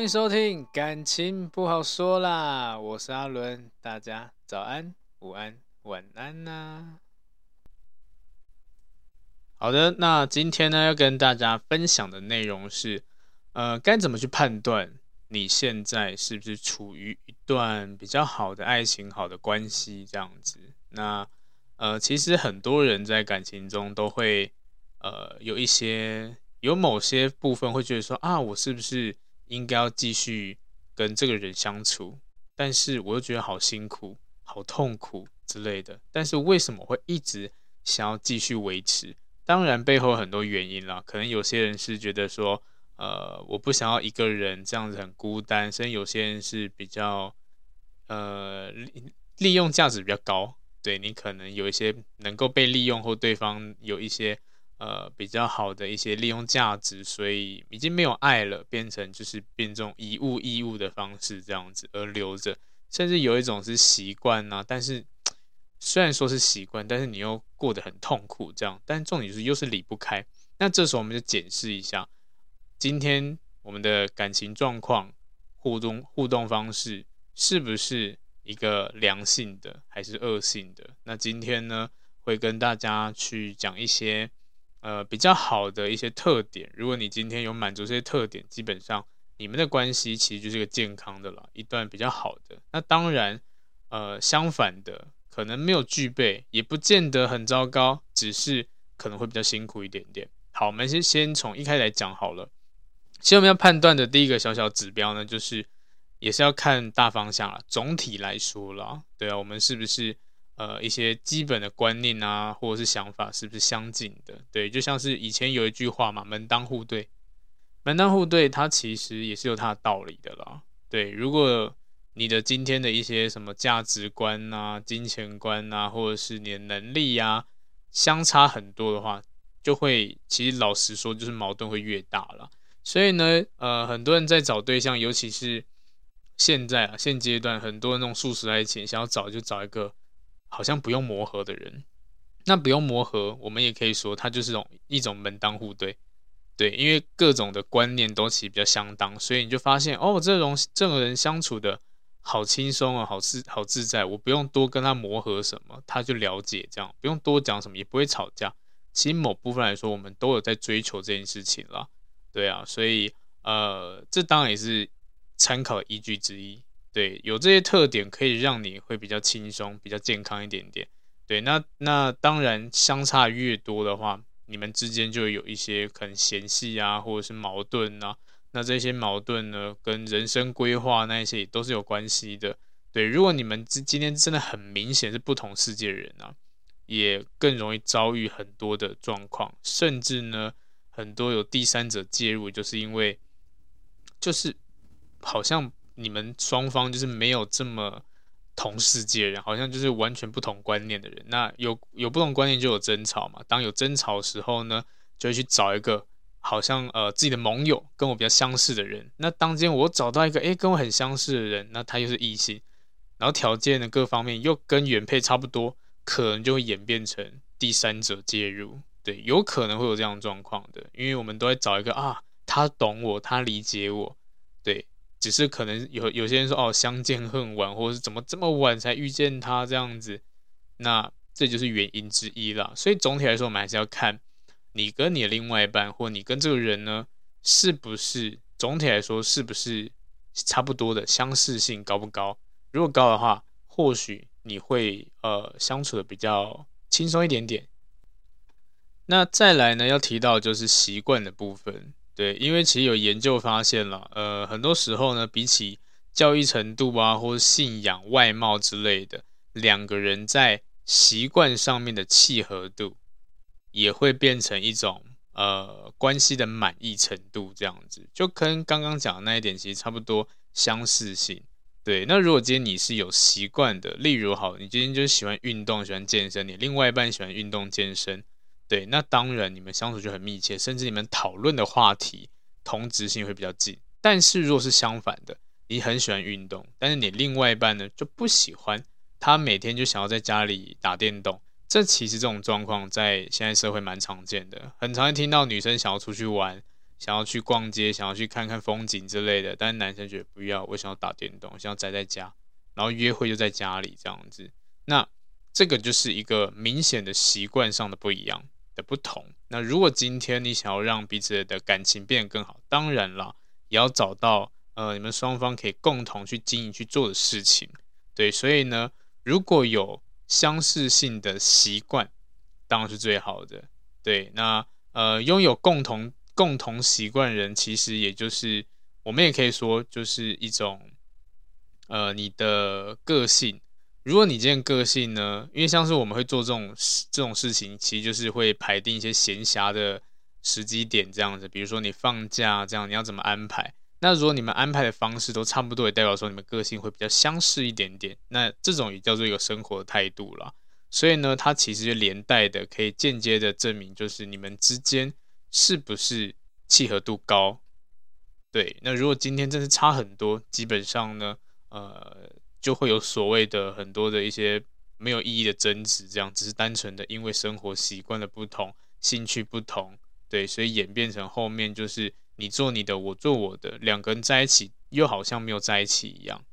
欢迎收听，感情不好说啦，我是阿伦，大家早安、午安、晚安呐、好的，那今天呢要跟大家分享的内容是，呃，该怎么去判断你现在是不是处于一段比较好的爱情、好的关系这样子？那呃，其实很多人在感情中都会呃有一些有某些部分会觉得说啊，我是不是？应该要继续跟这个人相处，但是我又觉得好辛苦、好痛苦之类的。但是为什么会一直想要继续维持？当然背后很多原因啦。可能有些人是觉得说，呃，我不想要一个人这样子很孤单。甚至有些人是比较，呃，利利用价值比较高。对，你可能有一些能够被利用，或对方有一些。呃，比较好的一些利用价值，所以已经没有爱了，变成就是变这种以物易物的方式这样子而留着，甚至有一种是习惯呐。但是虽然说是习惯，但是你又过得很痛苦这样。但重点是又是离不开。那这时候我们就检视一下，今天我们的感情状况、互动互动方式是不是一个良性的还是恶性的？那今天呢，会跟大家去讲一些。呃，比较好的一些特点，如果你今天有满足这些特点，基本上你们的关系其实就是个健康的了，一段比较好的。那当然，呃，相反的可能没有具备，也不见得很糟糕，只是可能会比较辛苦一点点。好，我们先先从一开始来讲好了。其实我们要判断的第一个小小指标呢，就是也是要看大方向了，总体来说啦，对啊，我们是不是？呃，一些基本的观念啊，或者是想法，是不是相近的？对，就像是以前有一句话嘛，“门当户对”，门当户对，它其实也是有它的道理的啦。对，如果你的今天的一些什么价值观啊、金钱观啊，或者是你的能力啊，相差很多的话，就会其实老实说，就是矛盾会越大了。所以呢，呃，很多人在找对象，尤其是现在啊，现阶段，很多那种速食爱情，想要找就找一个。好像不用磨合的人，那不用磨合，我们也可以说他就是种一种门当户对，对，因为各种的观念都其实比较相当，所以你就发现哦，这种这种人相处的好轻松啊，好自好自在，我不用多跟他磨合什么，他就了解这样，不用多讲什么，也不会吵架。其实某部分来说，我们都有在追求这件事情啦，对啊，所以呃，这当然也是参考依据之一。对，有这些特点可以让你会比较轻松、比较健康一点点。对，那那当然相差越多的话，你们之间就有一些可能嫌隙啊，或者是矛盾啊。那这些矛盾呢，跟人生规划那一些也都是有关系的。对，如果你们今今天真的很明显是不同世界的人啊，也更容易遭遇很多的状况，甚至呢，很多有第三者介入，就是因为就是好像。你们双方就是没有这么同世界人，好像就是完全不同观念的人。那有有不同观念就有争吵嘛。当有争吵的时候呢，就会去找一个好像呃自己的盟友跟我比较相似的人。那当间我找到一个诶跟我很相似的人，那他又是异性，然后条件的各方面又跟原配差不多，可能就会演变成第三者介入。对，有可能会有这样状况的，因为我们都在找一个啊，他懂我，他理解我，只是可能有有些人说哦，相见恨晚，或者是怎么这么晚才遇见他这样子，那这就是原因之一啦。所以总体来说，我们还是要看你跟你的另外一半，或你跟这个人呢，是不是总体来说是不是差不多的相似性高不高？如果高的话，或许你会呃相处的比较轻松一点点。那再来呢，要提到就是习惯的部分，对，因为其实有研究发现了，呃，很多时候呢，比起教育程度啊，或者信仰、外貌之类的，两个人在习惯上面的契合度，也会变成一种呃关系的满意程度，这样子，就跟刚刚讲的那一点其实差不多相似性。对，那如果今天你是有习惯的，例如好，你今天就喜欢运动、喜欢健身，你另外一半喜欢运动健身。对，那当然你们相处就很密切，甚至你们讨论的话题同质性会比较近。但是如果是相反的，你很喜欢运动，但是你另外一半呢就不喜欢，他每天就想要在家里打电动。这其实这种状况在现在社会蛮常见的，很常听到女生想要出去玩，想要去逛街，想要去看看风景之类的，但是男生觉得不要，我想要打电动，想要宅在家，然后约会就在家里这样子。那这个就是一个明显的习惯上的不一样。不同。那如果今天你想要让彼此的感情变得更好，当然了，也要找到呃你们双方可以共同去经营去做的事情。对，所以呢，如果有相似性的习惯，当然是最好的。对，那呃拥有共同共同习惯人，其实也就是我们也可以说就是一种呃你的个性。如果你今天个性呢，因为像是我们会做这种这种事情，其实就是会排定一些闲暇的时机点这样子。比如说你放假这样，你要怎么安排？那如果你们安排的方式都差不多，也代表说你们个性会比较相似一点点。那这种也叫做一个生活态度啦。所以呢，它其实就连带的可以间接的证明，就是你们之间是不是契合度高。对，那如果今天真是差很多，基本上呢，呃。就会有所谓的很多的一些没有意义的争执，这样只是单纯的因为生活习惯的不同、兴趣不同，对，所以演变成后面就是你做你的，我做我的，两个人在一起又好像没有在一起一样。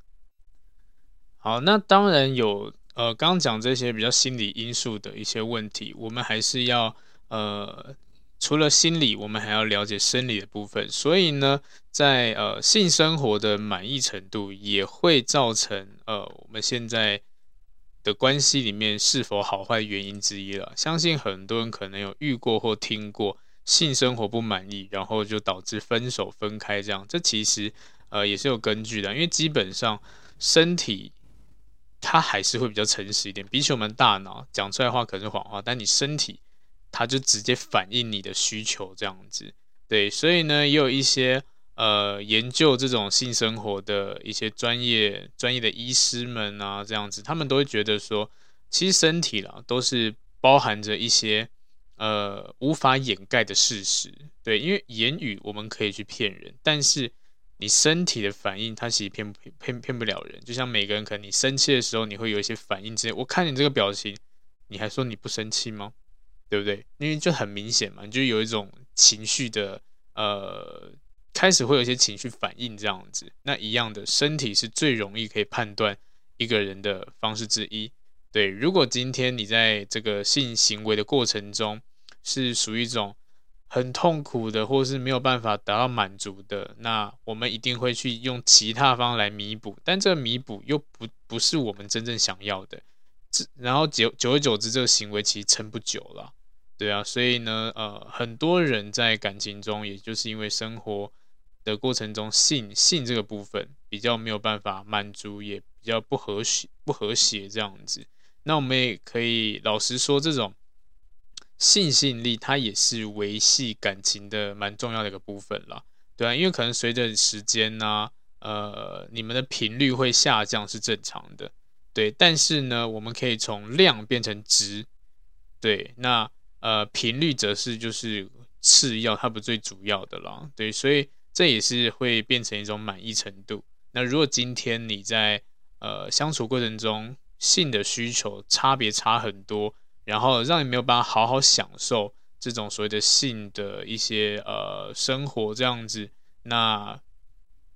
好，那当然有呃，刚刚讲这些比较心理因素的一些问题，我们还是要呃。除了心理，我们还要了解生理的部分。所以呢，在呃性生活的满意程度也会造成呃我们现在的关系里面是否好坏原因之一了。相信很多人可能有遇过或听过性生活不满意，然后就导致分手分开这样。这其实呃也是有根据的，因为基本上身体它还是会比较诚实一点，比起我们大脑讲出来的话可能是谎话，但你身体。他就直接反映你的需求这样子，对，所以呢，也有一些呃研究这种性生活的一些专业专业的医师们啊，这样子，他们都会觉得说，其实身体啦都是包含着一些呃无法掩盖的事实，对，因为言语我们可以去骗人，但是你身体的反应，它其实骗骗骗不了人。就像每个人，可能你生气的时候，你会有一些反应之类，我看你这个表情，你还说你不生气吗？对不对？因为就很明显嘛，你就有一种情绪的，呃，开始会有一些情绪反应这样子。那一样的，身体是最容易可以判断一个人的方式之一。对，如果今天你在这个性行为的过程中是属于一种很痛苦的，或是没有办法得到满足的，那我们一定会去用其他方来弥补。但这个弥补又不不是我们真正想要的，这然后久久而久之，这个行为其实撑不久了。对啊，所以呢，呃，很多人在感情中，也就是因为生活的过程中，性性这个部分比较没有办法满足，也比较不和谐、不和谐这样子。那我们也可以老实说，这种性吸引力，它也是维系感情的蛮重要的一个部分啦。对啊，因为可能随着时间呢、呃，你们的频率会下降是正常的。对，但是呢，我们可以从量变成质。对，那。呃，频率则是就是次要，它不最主要的啦。对，所以这也是会变成一种满意程度。那如果今天你在呃相处过程中，性的需求差别差很多，然后让你没有办法好好享受这种所谓的性的一些呃生活这样子，那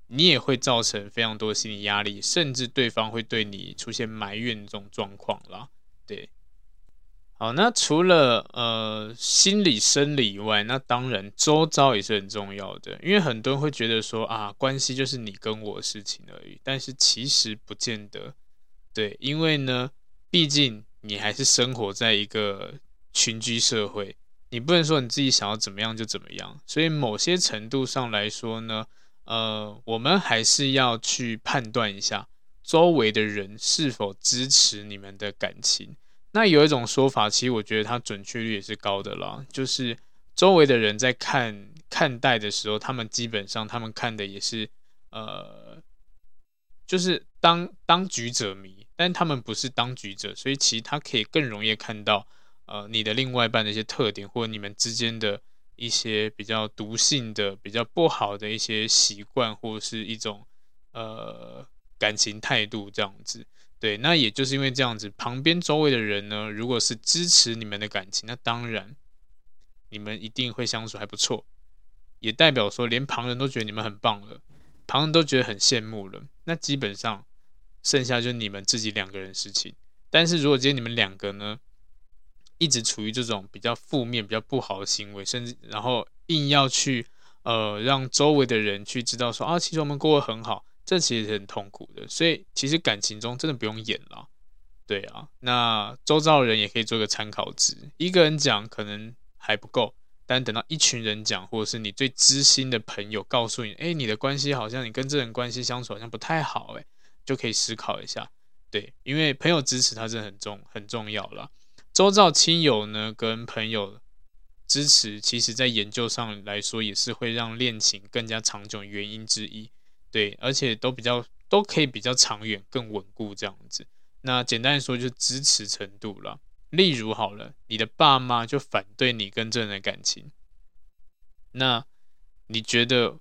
你也会造成非常多心理压力，甚至对方会对你出现埋怨这种状况啦。对。好，那除了呃心理生理以外，那当然周遭也是很重要的。因为很多人会觉得说啊，关系就是你跟我的事情而已，但是其实不见得。对，因为呢，毕竟你还是生活在一个群居社会，你不能说你自己想要怎么样就怎么样。所以某些程度上来说呢，呃，我们还是要去判断一下周围的人是否支持你们的感情。那有一种说法，其实我觉得它准确率也是高的啦，就是周围的人在看看待的时候，他们基本上他们看的也是，呃，就是当当局者迷，但他们不是当局者，所以其实他可以更容易看到，呃，你的另外一半的一些特点，或者你们之间的一些比较毒性的、比较不好的一些习惯，或者是一种呃感情态度这样子。对，那也就是因为这样子，旁边周围的人呢，如果是支持你们的感情，那当然你们一定会相处还不错，也代表说连旁人都觉得你们很棒了，旁人都觉得很羡慕了，那基本上剩下就是你们自己两个人事情。但是如果今天你们两个呢，一直处于这种比较负面、比较不好的行为，甚至然后硬要去呃让周围的人去知道说啊，其实我们过得很好。这其实很痛苦的，所以其实感情中真的不用演了，对啊。那周遭的人也可以做个参考值，一个人讲可能还不够，但等到一群人讲，或者是你最知心的朋友告诉你，哎，你的关系好像你跟这人关系相处好像不太好，哎，就可以思考一下，对，因为朋友支持他真的很重很重要了。周遭亲友呢跟朋友支持，其实在研究上来说也是会让恋情更加长久的原因之一。对，而且都比较都可以比较长远、更稳固这样子。那简单说，就是支持程度了。例如，好了，你的爸妈就反对你跟这人的感情，那你觉得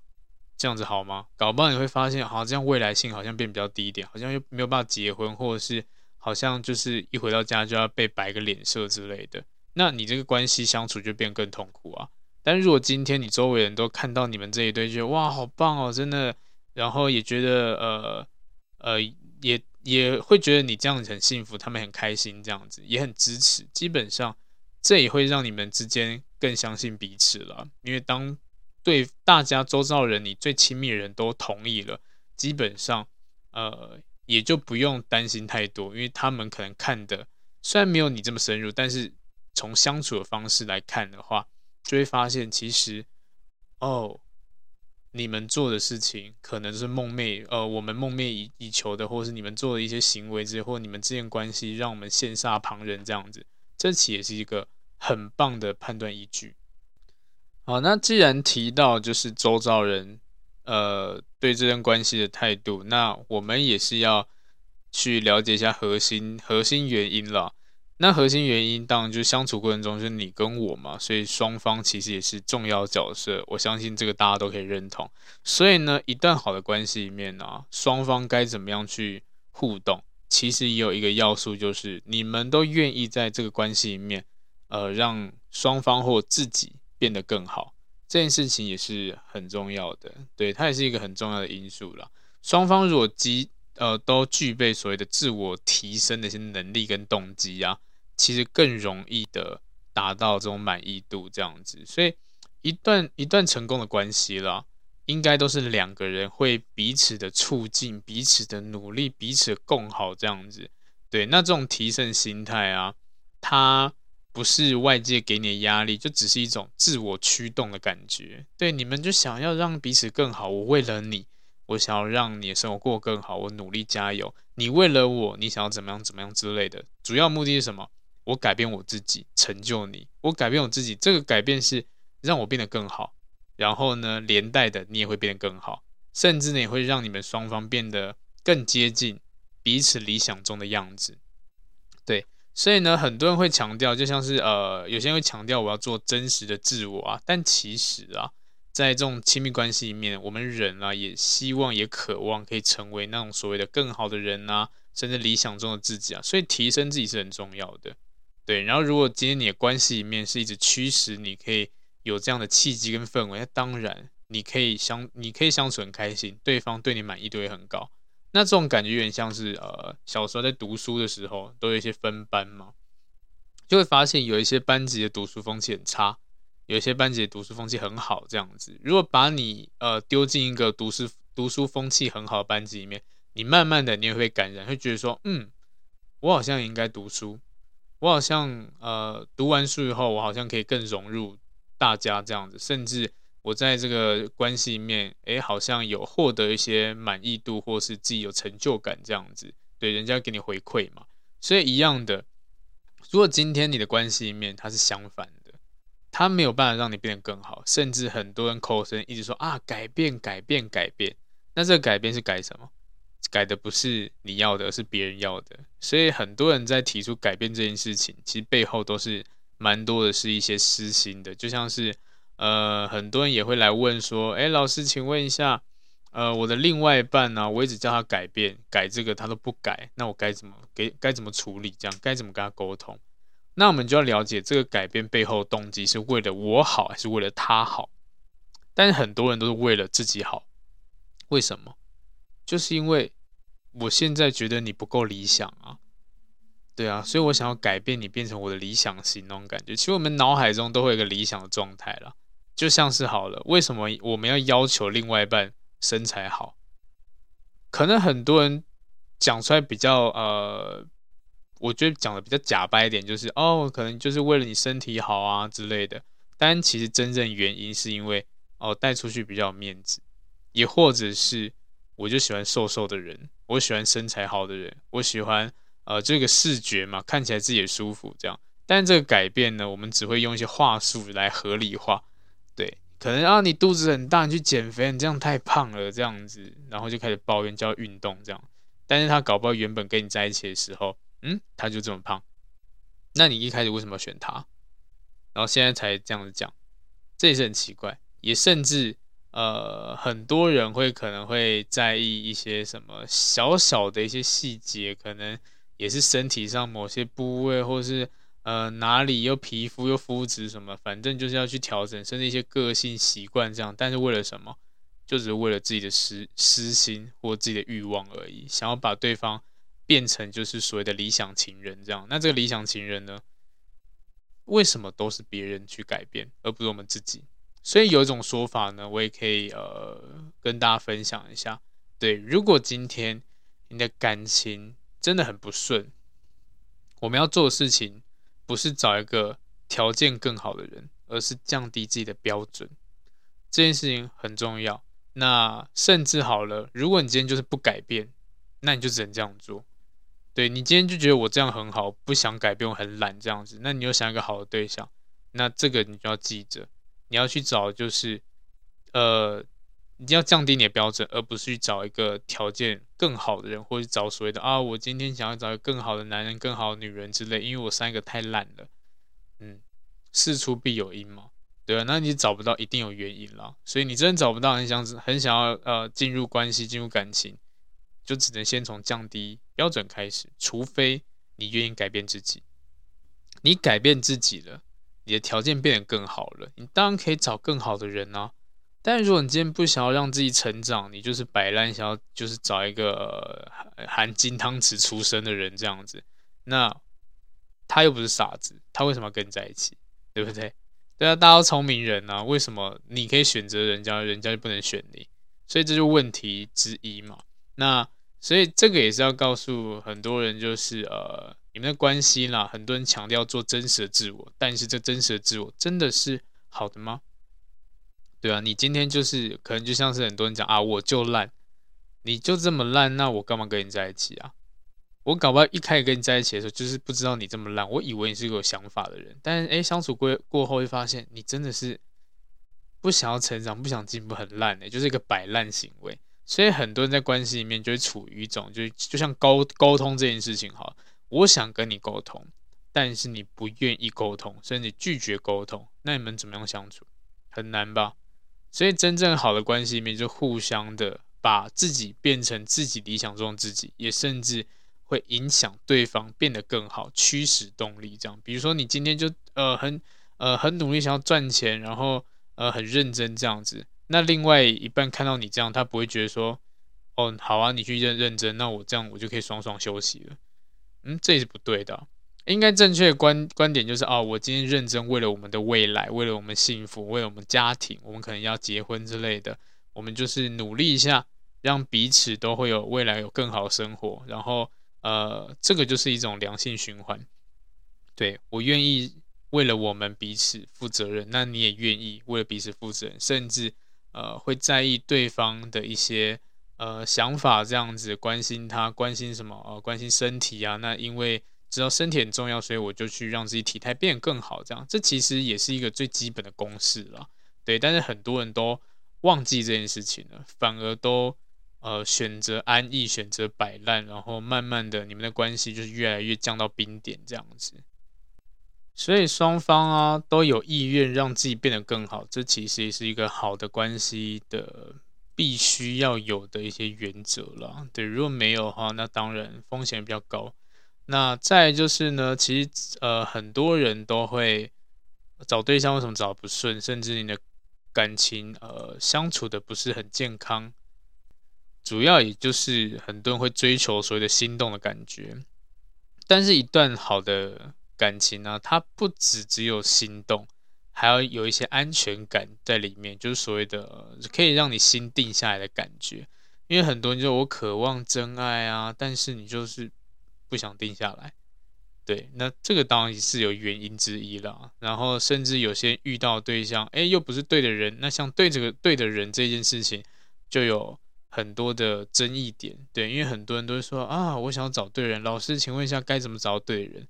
这样子好吗？搞不好你会发现，好像这样未来性好像变比较低一点，好像又没有办法结婚，或者是好像就是一回到家就要被摆个脸色之类的。那你这个关系相处就变更痛苦啊。但如果今天你周围人都看到你们这一对，觉得哇，好棒哦，真的。然后也觉得呃呃也也会觉得你这样子很幸福，他们很开心这样子，也很支持。基本上这也会让你们之间更相信彼此了，因为当对大家周遭人你最亲密的人都同意了，基本上呃也就不用担心太多，因为他们可能看的虽然没有你这么深入，但是从相处的方式来看的话，就会发现其实哦。你们做的事情可能是梦寐，呃，我们梦寐以以求的，或是你们做的一些行为之类，或你们之间关系让我们羡煞旁人这样子，这其实也是一个很棒的判断依据。好，那既然提到就是周遭人，呃，对这段关系的态度，那我们也是要去了解一下核心核心原因了。那核心原因当然就是相处过程中就是你跟我嘛，所以双方其实也是重要角色。我相信这个大家都可以认同。所以呢，一段好的关系里面呢、双方该怎么样去互动，其实也有一个要素，就是你们都愿意在这个关系里面，呃，让双方或自己变得更好。这件事情也是很重要的，对，它也是一个很重要的因素啦。双方如果基呃都具备所谓的自我提升的一些能力跟动机啊。其实更容易的达到这种满意度，这样子，所以一段一段成功的关系啦，应该都是两个人会彼此的促进、彼此的努力、彼此共好这样子。对，那这种提升心态啊，它不是外界给你的压力，就只是一种自我驱动的感觉。对，你们就想要让彼此更好，我为了你，我想要让你的生活过更好，我努力加油。你为了我，你想要怎么样怎么样之类的，主要目的是什么？我改变我自己，成就你。我改变我自己，这个改变是让我变得更好。然后呢，连带的你也会变得更好，甚至呢也会让你们双方变得更接近彼此理想中的样子。对，所以呢，很多人会强调，就像是呃，有些人会强调我要做真实的自我啊。但其实啊，在这种亲密关系里面，我们人啊也希望也渴望可以成为那种所谓的更好的人啊，甚至理想中的自己啊。所以提升自己是很重要的。对，然后如果今天你的关系里面是一直驱使你可以有这样的契机跟氛围，那当然你可以相你可以相处很开心，对方对你满意度也很高。那这种感觉有点像是呃小时候在读书的时候都有一些分班嘛，就会发现有一些班级的读书风气很差，有一些班级的读书风气很好。这样子，如果把你呃丢进一个读书读书风气很好的班级里面，你慢慢的你也会感染，会觉得说，嗯，我好像也应该读书，我好像呃读完书以后，我好像可以更融入大家这样子，甚至我在这个关系里面，诶，好像有获得一些满意度，或是自己有成就感这样子，对，人家给你回馈嘛，所以一样的。如果今天你的关系里面它是相反的，它没有办法让你变得更好，甚至很多人口声一直说啊，改变改变改变，那这个改变是改什么？改的不是你要的，而是别人要的。所以很多人在提出改变这件事情，其实背后都是蛮多的是一些私心的，就像是呃，很多人也会来问说，哎，老师，请问一下。呃，我的另外一半呢、我一直叫他改变，改这个他都不改，那我该怎么给该怎么处理？这样该怎么跟他沟通？那我们就要了解这个改变背后动机是为了我好，还是为了他好？但是很多人都是为了自己好，为什么？就是因为我现在觉得你不够理想啊，对啊，所以我想要改变你，变成我的理想型那种感觉。其实我们脑海中都会有个理想的状态啦，就像是好了，为什么我们要要求另外一半？身材好，可能很多人讲出来比较呃，我觉得讲的比较假掰一点，就是哦，可能就是为了你身体好啊之类的。但其实真正原因是因为哦，带出去比较有面子，也或者是我就喜欢瘦瘦的人，我喜欢身材好的人，我喜欢呃这个视觉嘛，看起来自己也舒服这样。但这个改变呢，我们只会用一些话术来合理化，对。可能啊，你肚子很大，你去减肥，你这样太胖了，这样子，然后就开始抱怨叫运动这样。但是他搞不好原本跟你在一起的时候，嗯，他就这么胖，那你一开始为什么要选他？然后现在才这样子讲，这也是很奇怪。也甚至呃，很多人会可能会在意一些什么小小的一些细节，可能也是身体上某些部位，或是。呃，哪里又皮肤又肤质什么，反正就是要去调整，甚至一些个性习惯这样。但是为了什么？就只是为了自己的私私心或自己的欲望而已，想要把对方变成就是所谓的理想情人这样。那这个理想情人呢？为什么都是别人去改变，而不是我们自己？所以有一种说法呢，我也可以呃跟大家分享一下。对，如果今天你的感情真的很不顺，我们要做的事情。不是找一个条件更好的人，而是降低自己的标准。这件事情很重要。那甚至好了，如果你今天就是不改变，那你就只能这样做。对，你今天就觉得我这样很好，不想改变，我很懒这样子。那你又想一个好的对象，那这个你就要记着，你要去找就是，呃。你要降低你的标准，而不是去找一个条件更好的人，或者找所谓的啊，我今天想要找一个更好的男人、更好的女人之类，因为我三个太烂了。嗯，事出必有因嘛，对啊，那你找不到，一定有原因啦。所以你真的找不到，很想很想要呃进入关系、进入感情，就只能先从降低标准开始。除非你愿意改变自己，你改变自己了，你的条件变得更好了，你当然可以找更好的人啊。但如果你今天不想要让自己成长，你就是摆烂，想要就是找一个含金汤匙出生的人这样子，那他又不是傻子，他为什么要跟你在一起？对不对？对啊，大家都聪明人啊，为什么你可以选择人家，人家就不能选你？所以这就问题之一嘛。那所以这个也是要告诉很多人，就是呃，你们的关系啦，很多人强调做真实的自我，但是这真实的自我真的是好的吗？对啊，你今天就是可能就像是很多人讲啊，我就烂，你就这么烂，那我干嘛跟你在一起啊？我搞不好一开始跟你在一起的时候，就是不知道你这么烂，我以为你是个有想法的人，但是诶，相处过过后会发现你真的是不想要成长，不想进步，很烂诶，就是一个摆烂行为。所以很多人在关系里面就会处于一种，就就像沟沟通这件事情哈，我想跟你沟通，但是你不愿意沟通，甚至拒绝沟通，那你们怎么样相处？很难吧？所以，真正好的关系里面，就互相的把自己变成自己理想中的自己，也甚至会影响对方变得更好，驱使动力这样。比如说，你今天就呃很呃很努力想要赚钱，然后呃很认真这样子，那另外一半看到你这样，他不会觉得说，哦好啊，你去认认真，那我这样我就可以爽爽休息了。嗯，这也是不对的。应该正确的观观点就是哦，我今天认真为了我们的未来，为了我们幸福，为了我们家庭，我们可能要结婚之类的，我们就是努力一下，让彼此都会有未来有更好的生活，然后呃，这个就是一种良性循环。对，我愿意为了我们彼此负责任，那你也愿意为了彼此负责任，甚至呃会在意对方的一些呃想法，这样子关心他，关心什么？呃，关心身体啊，那因为。知道身体很重要，所以我就去让自己体态变得更好，这样这其实也是一个最基本的公式了，对。但是很多人都忘记这件事情了，反而都呃选择安逸，选择摆烂，然后慢慢的你们的关系就是越来越降到冰点这样子。所以双方啊都有意愿让自己变得更好，这其实也是一个好的关系的必须要有的一些原则了。对，如果没有的话，那当然风险比较高。那再就是呢，其实呃很多人都会找对象，为什么找不顺，甚至你的感情呃相处的不是很健康，主要也就是很多人会追求所谓的心动的感觉，但是一段好的感情呢，它不只只有心动，还要有一些安全感在里面，就是所谓的可以让你心定下来的感觉，因为很多人就我渴望真爱啊，但是你就是。不想定下来，对，那这个当然是有原因之一了。然后甚至有些遇到对象，哎，又不是对的人，那像对这个对的人这件事情，就有很多的争议点。对，因为很多人都会说啊，我想要找对人，老师，请问一下该怎么找对人？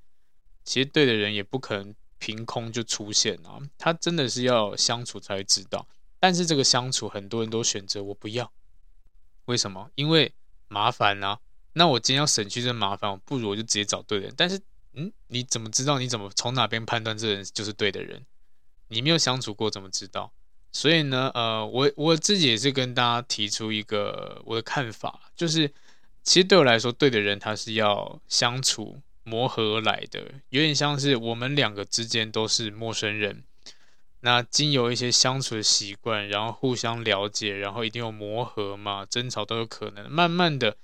其实对的人也不可能凭空就出现啊，他真的是要相处才会知道。但是这个相处，很多人都选择我不要，为什么？因为麻烦啊。那我今天要省去这麻烦，我不如我就直接找对的人。但是，嗯，你怎么知道？你怎么从哪边判断这人就是对的人？你没有相处过，怎么知道？所以呢，呃，我我自己也是跟大家提出一个我的看法，就是其实对我来说，对的人他是要相处磨合而来的，有点像是我们两个之间都是陌生人，那经由一些相处的习惯，然后互相了解，然后一定有磨合嘛，争吵都有可能，慢慢的。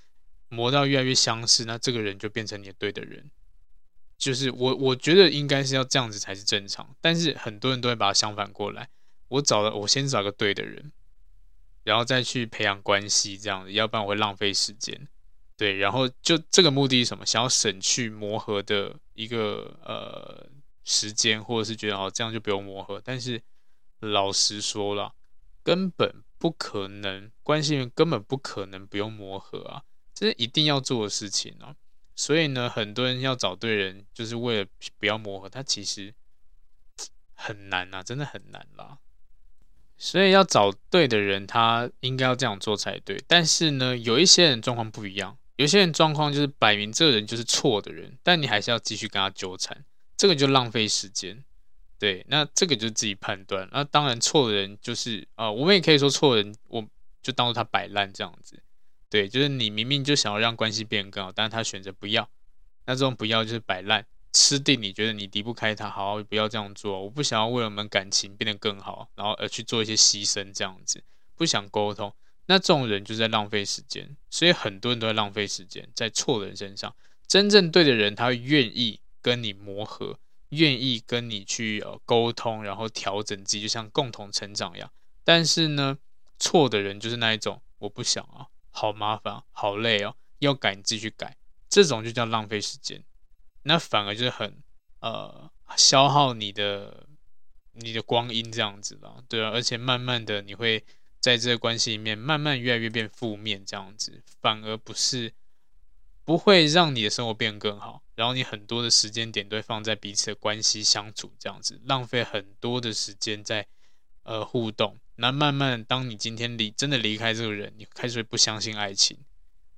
磨到越来越相似，那这个人就变成你对的人。就是我，我觉得应该是要这样子才是正常。但是很多人都会把它相反过来。我找了，我先找个对的人，然后再去培养关系，这样子，要不然我会浪费时间。对，然后就这个目的是什么？想要省去磨合的一个呃时间，或者是觉得哦这样就不用磨合。但是老实说了，根本不可能，关系根本不可能不用磨合啊。这是一定要做的事情啊，所以呢，很多人要找对人，就是为了不要磨合，他其实很难呐，真的很难啦。所以要找对的人，他应该要这样做才对。但是呢，有一些人状况不一样，有些人状况就是摆明这个人就是错的人，但你还是要继续跟他纠缠，这个就浪费时间。对，那这个就自己判断。那当然，错的人就是啊，我们也可以说错人，我就当做他摆烂这样子。对，就是你明明就想要让关系变得更好，但是他选择不要，那这种不要就是摆烂，吃定你觉得你离不开他，好，不要这样做，我不想要为了我们感情变得更好，然后而去做一些牺牲，这样子不想沟通，那这种人就在浪费时间，所以很多人都在浪费时间在错的人身上，真正对的人他会愿意跟你磨合，愿意跟你去呃沟通，然后调整自己，就像共同成长一样，但是呢，错的人就是那一种，我不想啊。好麻烦，好累哦，要改你自己去改，这种就叫浪费时间，那反而就是很呃消耗你的你的光阴这样子啦，对啊，而且慢慢的你会在这个关系里面慢慢越来越变负面这样子，反而不是不会让你的生活变更好，然后你很多的时间点都会放在彼此的关系相处这样子，浪费很多的时间在呃互动。那慢慢，当你今天离真的离开这个人，你开始会不相信爱情，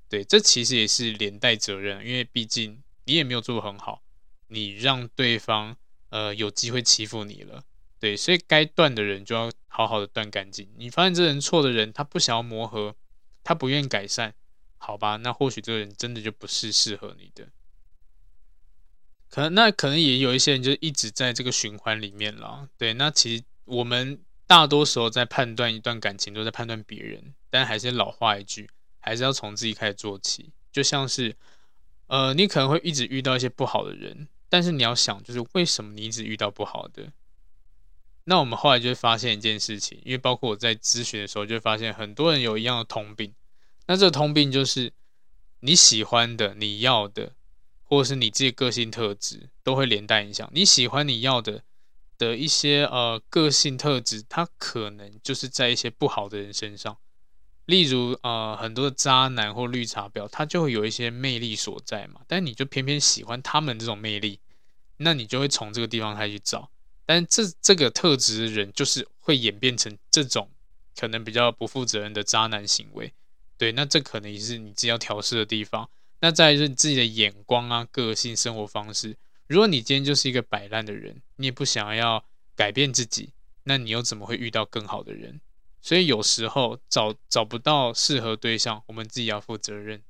对，这其实也是连带责任，因为毕竟你也没有做很好，你让对方呃有机会欺负你了，对，所以该断的人就要好好的断干净。你发现这人错的人，他不想要磨合，他不愿意改善，好吧，那或许这个人真的就不是适合你的。可能那可能也有一些人就一直在这个循环里面了，对，那其实我们。大多时候在判断一段感情，都在判断别人，但还是老话一句，还是要从自己开始做起。就像是，呃，你可能会一直遇到一些不好的人，但是你要想，就是为什么你一直遇到不好的？那我们后来就会发现一件事情，因为包括我在咨询的时候，就会发现很多人有一样的通病。那这个通病就是你喜欢的、你要的，或者是你自己个性特质，都会连带影响。你喜欢你要的的一些呃个性特质，它可能就是在一些不好的人身上。例如呃很多的渣男或绿茶婊，他就会有一些魅力所在嘛，但你就偏偏喜欢他们这种魅力，那你就会从这个地方开始找。但这这个特质的人，就是会演变成这种可能比较不负责任的渣男行为，对，那这可能也是你自己要调试的地方。那再来就是你自己的眼光啊、个性、生活方式。如果你今天就是一个摆烂的人，你也不想要改变自己，那你又怎么会遇到更好的人？所以有时候找找不到适合对象，我们自己要负责任。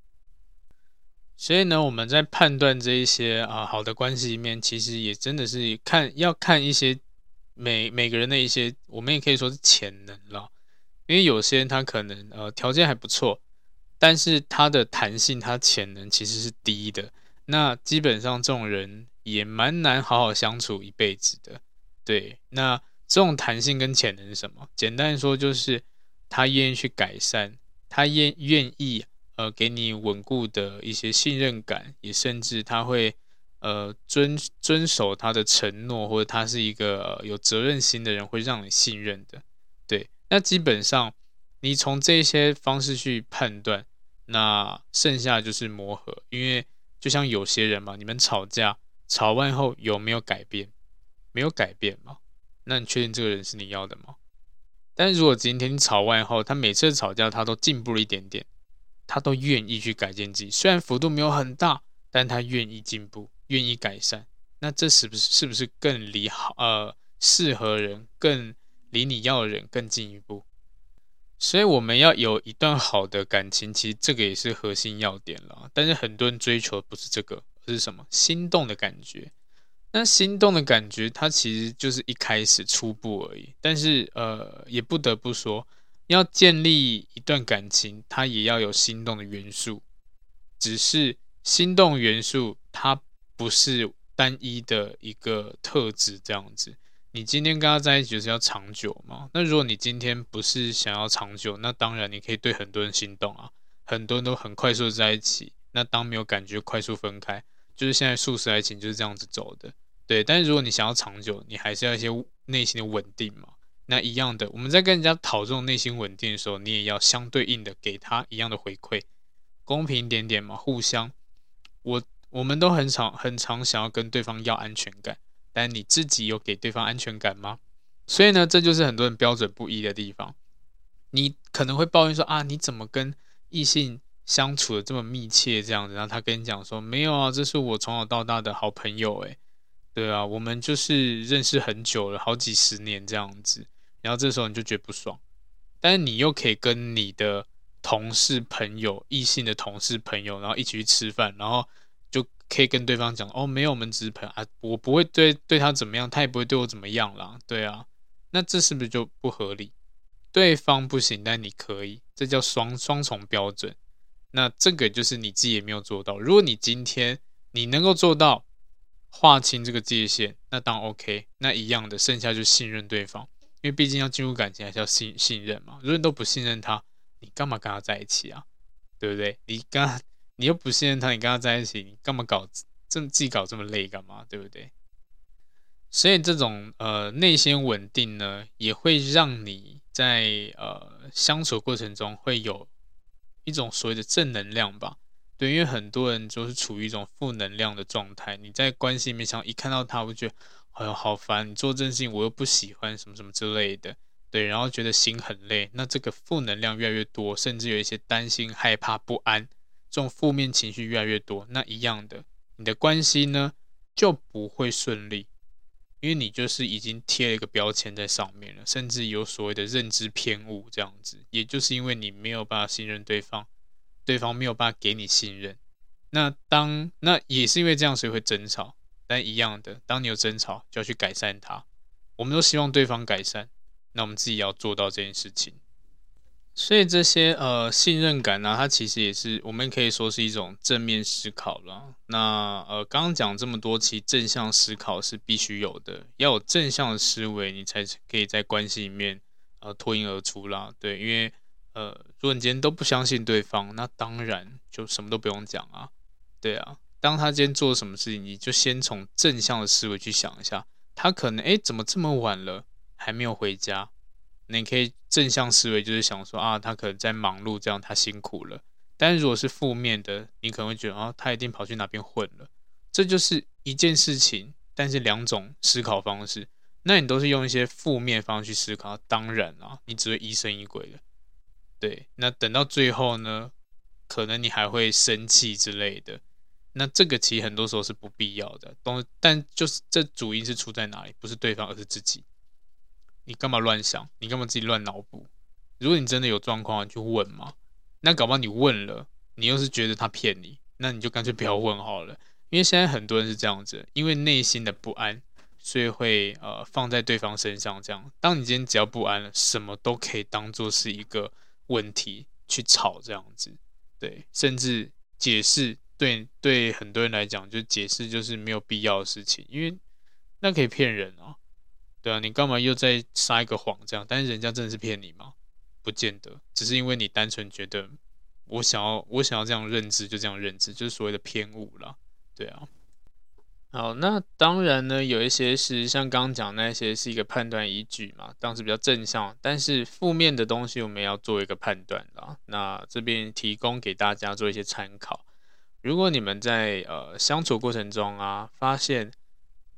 所以呢，我们在判断这一些啊好的关系里面，其实也真的是看要看一些每每个人的一些，我们也可以说是潜能了。因为有些人他可能呃条件还不错，但是他的弹性、他潜能其实是低的。那基本上这种人也蛮难好好相处一辈子的。对，那这种弹性跟潜能是什么？简单说就是他愿意去改善，他愿愿意。呃，给你稳固的一些信任感，也甚至他会呃遵遵守他的承诺，或者他是一个、呃、有责任心的人，会让你信任的。对，那基本上你从这些方式去判断，那剩下就是磨合，因为就像有些人嘛，你们吵架吵完后有没有改变？没有改变嘛？那你确定这个人是你要的吗？但如果今天你吵完后，他每次吵架他都进步了一点点。他都愿意去改进自己，虽然幅度没有很大，但他愿意进步，愿意改善。那这是不是是不是更离好呃适合人，更离你要的人更进一步？所以我们要有一段好的感情，其实这个也是核心要点了。但是很多人追求的不是这个，而是什么？心动的感觉。那心动的感觉，它其实就是一开始初步而已。但是呃，也不得不说。要建立一段感情，它也要有心动的元素。只是心动元素，它不是单一的一个特质这样子。你今天跟他在一起就是要长久嘛？那如果你今天不是想要长久，那当然你可以对很多人心动啊，很多人都很快速在一起。那当没有感觉，快速分开，就是现在速食爱情就是这样子走的。对，但是如果你想要长久，你还是要一些内心的稳定嘛。那一样的，我们在跟人家讨这种内心稳定的时候，你也要相对应的给他一样的回馈，公平一点点嘛，互相。我我们都很常很常想要跟对方要安全感，但你自己有给对方安全感吗？所以呢，这就是很多人标准不一的地方。你可能会抱怨说啊，你怎么跟异性相处的这么密切这样子？然后他跟你讲说，没有啊，这是我从小到大的好朋友，诶，对啊，我们就是认识很久了，好几十年这样子。然后这时候你就觉得不爽，但是你又可以跟你的同事朋友、异性的同事朋友，然后一起去吃饭，然后就可以跟对方讲：“哦，没有，我们只是朋友啊，我不会对对他怎么样，他也不会对我怎么样啦。”对啊，那这是不是就不合理？对方不行，但你可以，这叫双双重标准。那这个就是你自己也没有做到。如果你今天你能够做到划清这个界限，那当然 OK。那一样的，剩下就信任对方。因为毕竟要进入感情，还是要信信任嘛。如果你都不信任他，你干嘛跟他在一起啊？对不对？你跟他，你又不信任他，你跟他在一起，你干嘛搞这自己搞这么累干嘛？对不对？所以这种呃内心稳定呢，也会让你在呃相处过程中会有一种所谓的正能量吧。对，因为很多人就是处于一种负能量的状态，你在关系里面想一看到他，我就觉得。哎呦，好烦！你做这件事情，我又不喜欢，什么什么之类的，对，然后觉得心很累。那这个负能量越来越多，甚至有一些担心、害怕、不安，这种负面情绪越来越多。那一样的，你的关系呢就不会顺利，因为你就是已经贴了一个标签在上面了，甚至有所谓的认知偏误这样子。也就是因为你没有办法信任对方，对方没有办法给你信任。那当那也是因为这样，所以会争吵。但一样的，当你有争吵，就要去改善它。我们都希望对方改善，那我们自己要做到这件事情。所以这些呃信任感呢、它其实也是我们可以说是一种正面思考了。那呃刚刚讲这么多，其实正向思考是必须有的，要有正向的思维，你才可以在关系里面呃脱颖而出啦。对，因为呃如果你今天都不相信对方，那当然就什么都不用讲啊。对啊，当他今天做什么事情，你就先从正向的思维去想一下，他可能诶怎么这么晚了还没有回家？你可以正向思维，就是想说啊，他可能在忙碌，这样他辛苦了。但是如果是负面的，你可能会觉得啊，他一定跑去哪边混了。这就是一件事情，但是两种思考方式。那你都是用一些负面方式去思考，当然啊，你只会疑神疑鬼的。对，那等到最后呢，可能你还会生气之类的。那这个其实很多时候是不必要的，东但就是这主因是出在哪里？不是对方，而是自己。你干嘛乱想？你干嘛自己乱脑补？如果你真的有状况，你就问嘛。那搞不好你问了，你又是觉得他骗你，那你就干脆不要问好了。因为现在很多人是这样子，因为内心的不安，所以会呃放在对方身上。这样，当你今天只要不安了，什么都可以当做是一个问题去吵这样子。对，甚至解释，对对很多人来讲，就解释就是没有必要的事情，因为那可以骗人啊。对啊，你干嘛又在撒一个谎这样？但是人家真的是骗你吗？不见得，只是因为你单纯觉得我想要我想要这样认知，就这样认知，就是所谓的偏误啦。对啊。好，那当然呢，有一些是像刚刚讲那些是一个判断依据嘛，当时比较正向，但是负面的东西我们要做一个判断啦。那这边提供给大家做一些参考。如果你们在呃相处过程中啊，发现。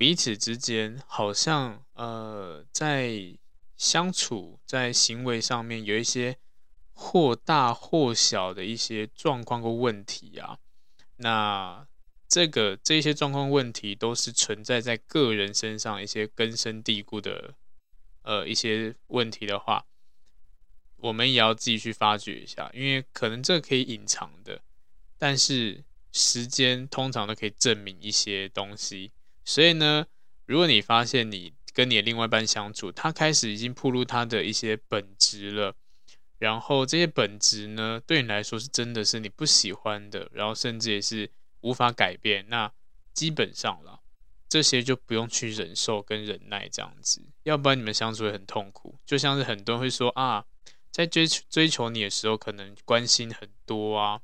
彼此之间好像呃，在相处在行为上面有一些或大或小的一些状况或问题啊，那这个这些状况问题都是存在在个人身上一些根深蒂固的呃一些问题的话，我们也要自己去发掘一下，因为可能这可以隐藏的，但是时间通常都可以证明一些东西。所以呢，如果你发现你跟你的另外一半相处，他开始已经暴露他的一些本质了，然后这些本质呢，对你来说是真的是你不喜欢的，然后甚至也是无法改变，那基本上了，这些就不用去忍受跟忍耐这样子，要不然你们相处会很痛苦。就像是很多人会说啊，在追求追求你的时候，可能关心很多啊，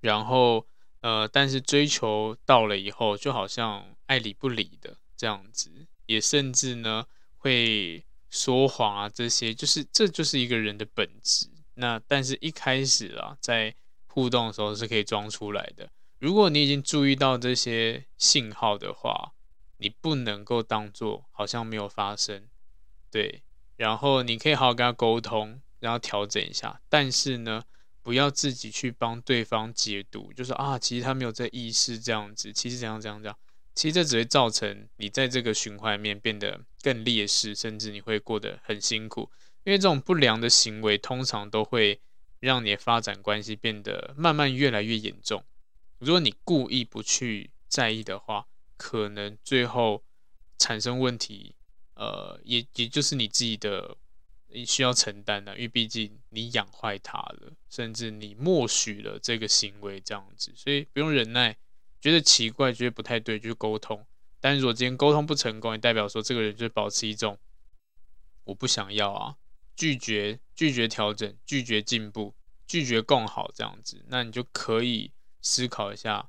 然后呃，但是追求到了以后，就好像。爱理不理的这样子，也甚至呢会说谎啊，这些就是这就是一个人的本质。那但是一开始啊，在互动的时候是可以装出来的。如果你已经注意到这些信号的话，你不能够当做好像没有发生，对。然后你可以好好跟他沟通，然后调整一下。但是呢，不要自己去帮对方解读，就是啊，其实他没有这意识这样子，其实怎样怎样怎样。其实这只会造成你在这个循环里面变得更劣势，甚至你会过得很辛苦。因为这种不良的行为通常都会让你的发展关系变得慢慢越来越严重。如果你故意不去在意的话，可能最后产生问题，呃，也也就是你自己的你需要承担的，因为毕竟你养坏他了，甚至你默许了这个行为这样子，所以不用忍耐。觉得奇怪，觉得不太对，就沟通。但如果今天沟通不成功，也代表说这个人就保持一种我不想要啊，拒绝、拒绝调整、拒绝进步、拒绝更好这样子，那你就可以思考一下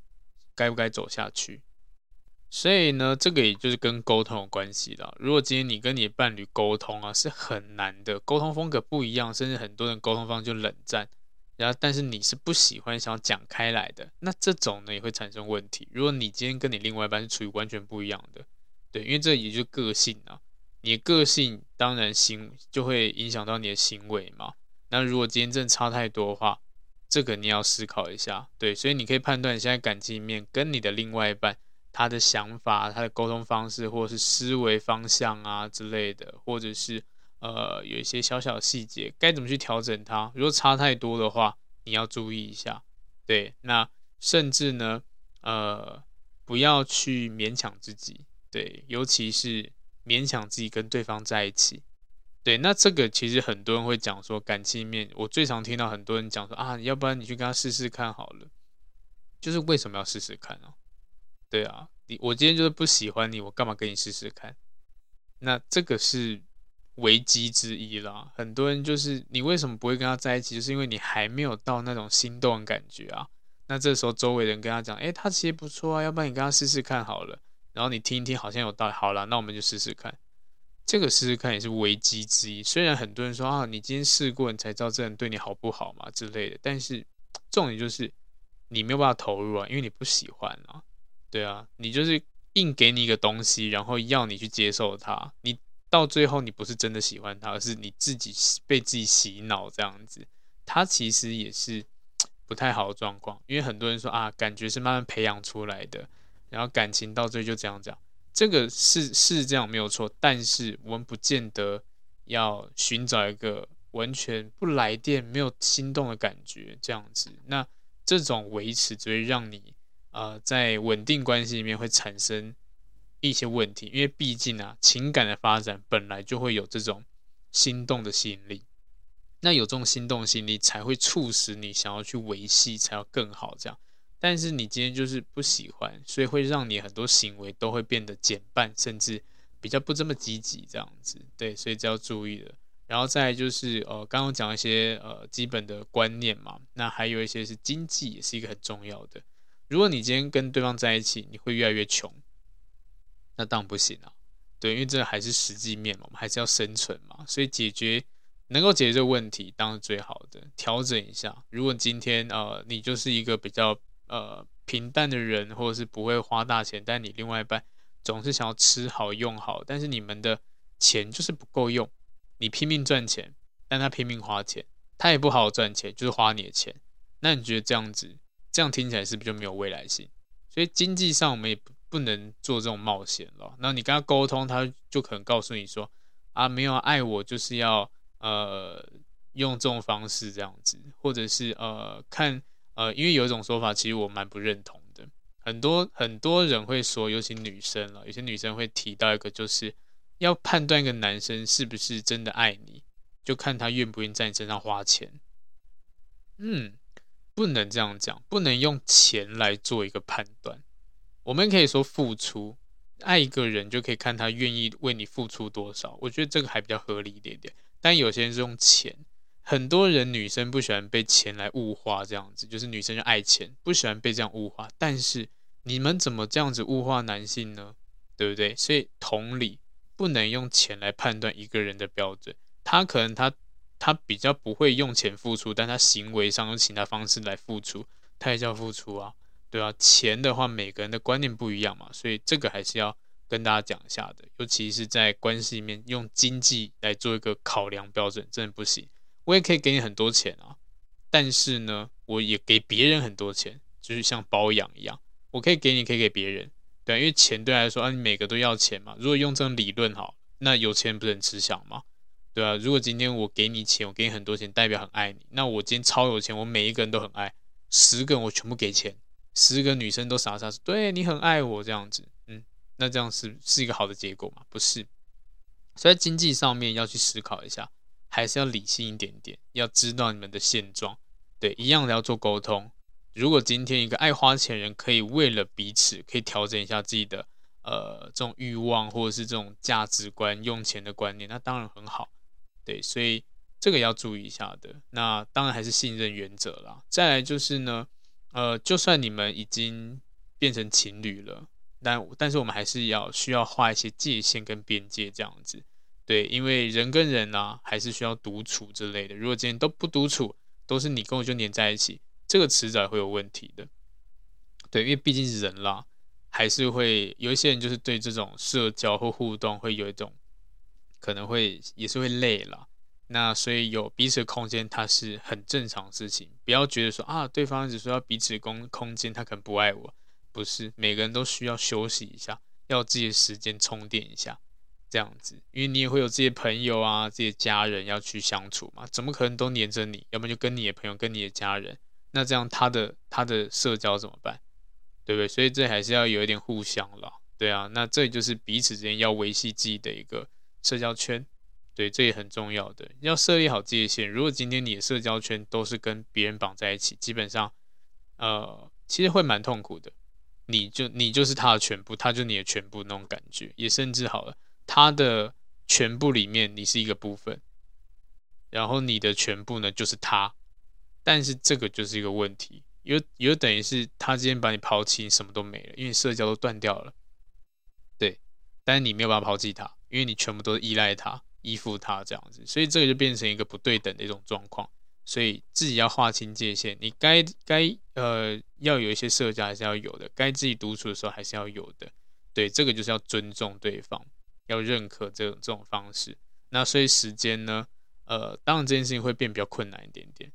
该不该走下去。所以呢，这个也就是跟沟通有关系的。如果今天你跟你的伴侣沟通啊，是很难的，沟通风格不一样，甚至很多人沟通方式就冷战。然后，但是你是不喜欢想讲开来的，那这种呢也会产生问题。如果你今天跟你另外一半是处于完全不一样的，对，因为这也就是个性啊，你的个性当然行就会影响到你的行为嘛。那如果今天真的差太多的话，这个你要思考一下，对，所以你可以判断你现在感情里面跟你的另外一半他的想法、他的沟通方式，或者是思维方向啊之类的，或者是。呃，有一些小小细节该怎么去调整它？如果差太多的话，你要注意一下。对，那甚至呢，呃，不要去勉强自己。对，尤其是勉强自己跟对方在一起。对，那这个其实很多人会讲说感情面，我最常听到很多人讲说啊，要不然你去跟他试试看好了。就是为什么要试试看呢？对啊，你我今天就是不喜欢你，我干嘛跟你试试看？那这个是危机之一啦。很多人就是你为什么不会跟他在一起，就是因为你还没有到那种心动感觉啊。那这时候周围人跟他讲，诶，他其实不错啊，要不然你跟他试试看好了。然后你听一听，好像有道理，好了，那我们就试试看。这个试试看也是危机之一。虽然很多人说啊，你今天试过，你才知道这人对你好不好嘛之类的。但是重点就是你没有办法投入啊，因为你不喜欢啊。对啊，你就是硬给你一个东西，然后要你去接受它。你到最后你不是真的喜欢它，而是你自己被自己洗脑这样子。它其实也是不太好的状况，因为很多人说啊，感觉是慢慢培养出来的，然后感情到最后就这样讲。这个是是这样没有错，但是我们不见得要寻找一个完全不来电、没有心动的感觉这样子。那这种维持只会让你呃在稳定关系里面会产生一些问题，因为毕竟啊情感的发展本来就会有这种心动的吸引力，那有这种心动吸引力才会促使你想要去维系，才要更好这样。但是你今天就是不喜欢，所以会让你很多行为都会变得减半，甚至比较不这么积极这样子。对，所以这要注意的。然后再就是呃，刚刚讲一些呃基本的观念嘛，那还有一些是经济也是一个很重要的。如果你今天跟对方在一起，你会越来越穷，那当然不行啊。对，因为这还是实际面嘛，我们还是要生存嘛。所以解决能够解决这个问题，当然最好的。调整一下，如果今天呃你就是一个比较。呃，平淡的人，或者是不会花大钱，但你另外一半总是想要吃好用好，但是你们的钱就是不够用，你拼命赚钱，但他拼命花钱，他也不好好赚钱，就是花你的钱，那你觉得这样子，这样听起来是不是就没有未来性？所以经济上我们也不不能做这种冒险了。那你跟他沟通，他就可能告诉你说，啊，没有爱我就是要呃用这种方式这样子，或者是呃看。呃，因为有一种说法，其实我蛮不认同的。很多很多人会说，尤其女生了，有些女生会提到一个，就是要判断一个男生是不是真的爱你，就看他愿不愿意在你身上花钱。嗯，不能这样讲，不能用钱来做一个判断。我们可以说付出，爱一个人就可以看他愿意为你付出多少。我觉得这个还比较合理一点点。但有些人是用钱。很多人女生不喜欢被钱来物化，这样子就是女生就爱钱，不喜欢被这样物化。但是你们怎么这样子物化男性呢？对不对？所以同理，不能用钱来判断一个人的标准。他可能他他比较不会用钱付出，但他行为上用其他方式来付出，他也叫付出啊，对啊。钱的话，每个人的观念不一样嘛，所以这个还是要跟大家讲一下的。尤其是在关系里面，用经济来做一个考量标准，真的不行。我也可以给你很多钱啊，但是呢，我也给别人很多钱，就是像包养一样，我可以给你，可以给别人，对，因为钱对来说啊，你每个都要钱嘛。如果用这种理论好，那有钱不是很吃香吗？对啊，如果今天我给你钱，我给你很多钱，代表很爱你，那我今天超有钱，我每一个人都很爱，十个人我全部给钱，十个女生都傻傻说对你很爱我这样子，嗯，那这样是是一个好的结果吗？不是，所以在经济上面要去思考一下。还是要理性一点点，要知道你们的现状，对，一样的要做沟通。如果今天一个爱花钱人可以为了彼此，可以调整一下自己的呃这种欲望或者是这种价值观、用钱的观念，那当然很好，对，所以这个要注意一下的。那当然还是信任原则啦。再来就是呢，呃，就算你们已经变成情侣了，但但是我们还是要需要画一些界限跟边界这样子。对，因为人跟人啊，还是需要独处之类的。如果今天都不独处，都是你跟我就黏在一起，这个迟早会有问题的。对，因为毕竟是人啦，还是会有一些人就是对这种社交或互动会有一种，可能会也是会累啦。那所以有彼此空间，它是很正常的事情。不要觉得说啊，对方只说要彼此空空间，他可能不爱我。不是，每个人都需要休息一下，要自己的时间充电一下。这样子，因为你也会有这些朋友啊，这些家人要去相处嘛，怎么可能都黏着你？要么就跟你的朋友，跟你的家人，那这样他的他的社交怎么办？对不对？所以这还是要有一点互相了，对啊。那这就是彼此之间要维系自己的一个社交圈。对，这也很重要的，要设立好界限。如果今天你的社交圈都是跟别人绑在一起，基本上，呃，其实会蛮痛苦的。你就你就是他的全部，他就你的全部那种感觉，也甚至好了，他的全部里面你是一个部分，然后你的全部呢就是他，但是这个就是一个问题，有有等于是他今天把你抛弃，你什么都没了，因为社交都断掉了，对，但是你没有办法抛弃他，因为你全部都是依赖他、依附他这样子，所以这个就变成一个不对等的一种状况。所以自己要划清界限，你该该呃要有一些社交还是要有的，该自己独处的时候还是要有的。对，这个就是要尊重对方，要认可这种这种方式。那所以时间呢，呃，当然这件事情会变比较困难一点点。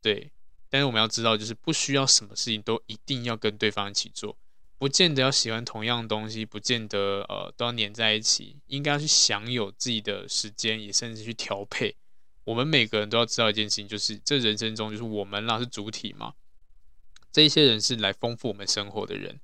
对，但是我们要知道，就是不需要什么事情都一定要跟对方一起做，不见得要喜欢同样东西，不见得呃都要黏在一起，应该要去享有自己的时间，也甚至去调配。我们每个人都要知道一件事情，就是这人生中，就是我们啦是主体嘛，这些人是来丰富我们生活的人，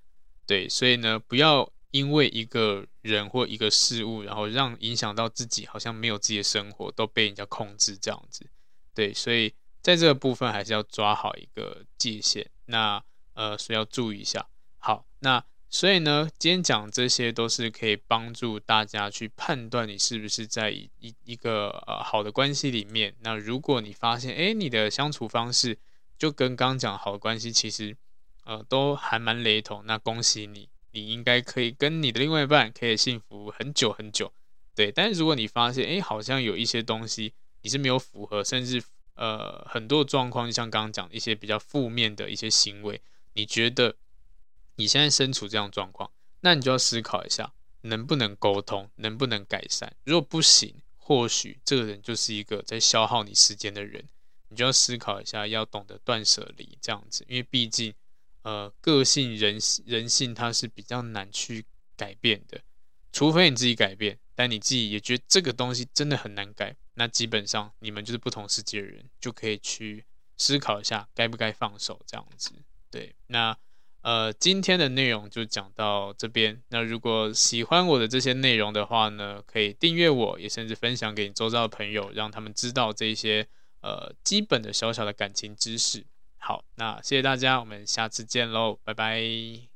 对，所以呢，不要因为一个人或一个事物，然后让影响到自己，好像没有自己的生活，都被人家控制这样子，对，所以在这个部分还是要抓好一个界限，那呃，所以要注意一下。好，那。所以呢，今天讲这些都是可以帮助大家去判断你是不是在一一一个呃好的关系里面。那如果你发现，诶，你的相处方式就跟刚刚讲好的关系其实呃都还蛮雷同，那恭喜你，你应该可以跟你的另外一半可以幸福很久很久。对，但是如果你发现，诶，好像有一些东西你是没有符合，甚至呃很多状况，就像刚刚讲一些比较负面的一些行为，你觉得？你现在身处这样状况，那你就要思考一下，能不能沟通，能不能改善。如果不行，或许这个人就是一个在消耗你时间的人，你就要思考一下，要懂得断舍离这样子。因为毕竟，呃，个性人人性它是比较难去改变的，除非你自己改变，但你自己也觉得这个东西真的很难改，那基本上你们就是不同世界的人，就可以去思考一下，该不该放手这样子。对，那。呃，今天的内容就讲到这边。那如果喜欢我的这些内容的话呢，可以订阅我，也甚至分享给你周遭的朋友，让他们知道这些呃基本的小小的感情知识。好，那谢谢大家，我们下次见喽，拜拜。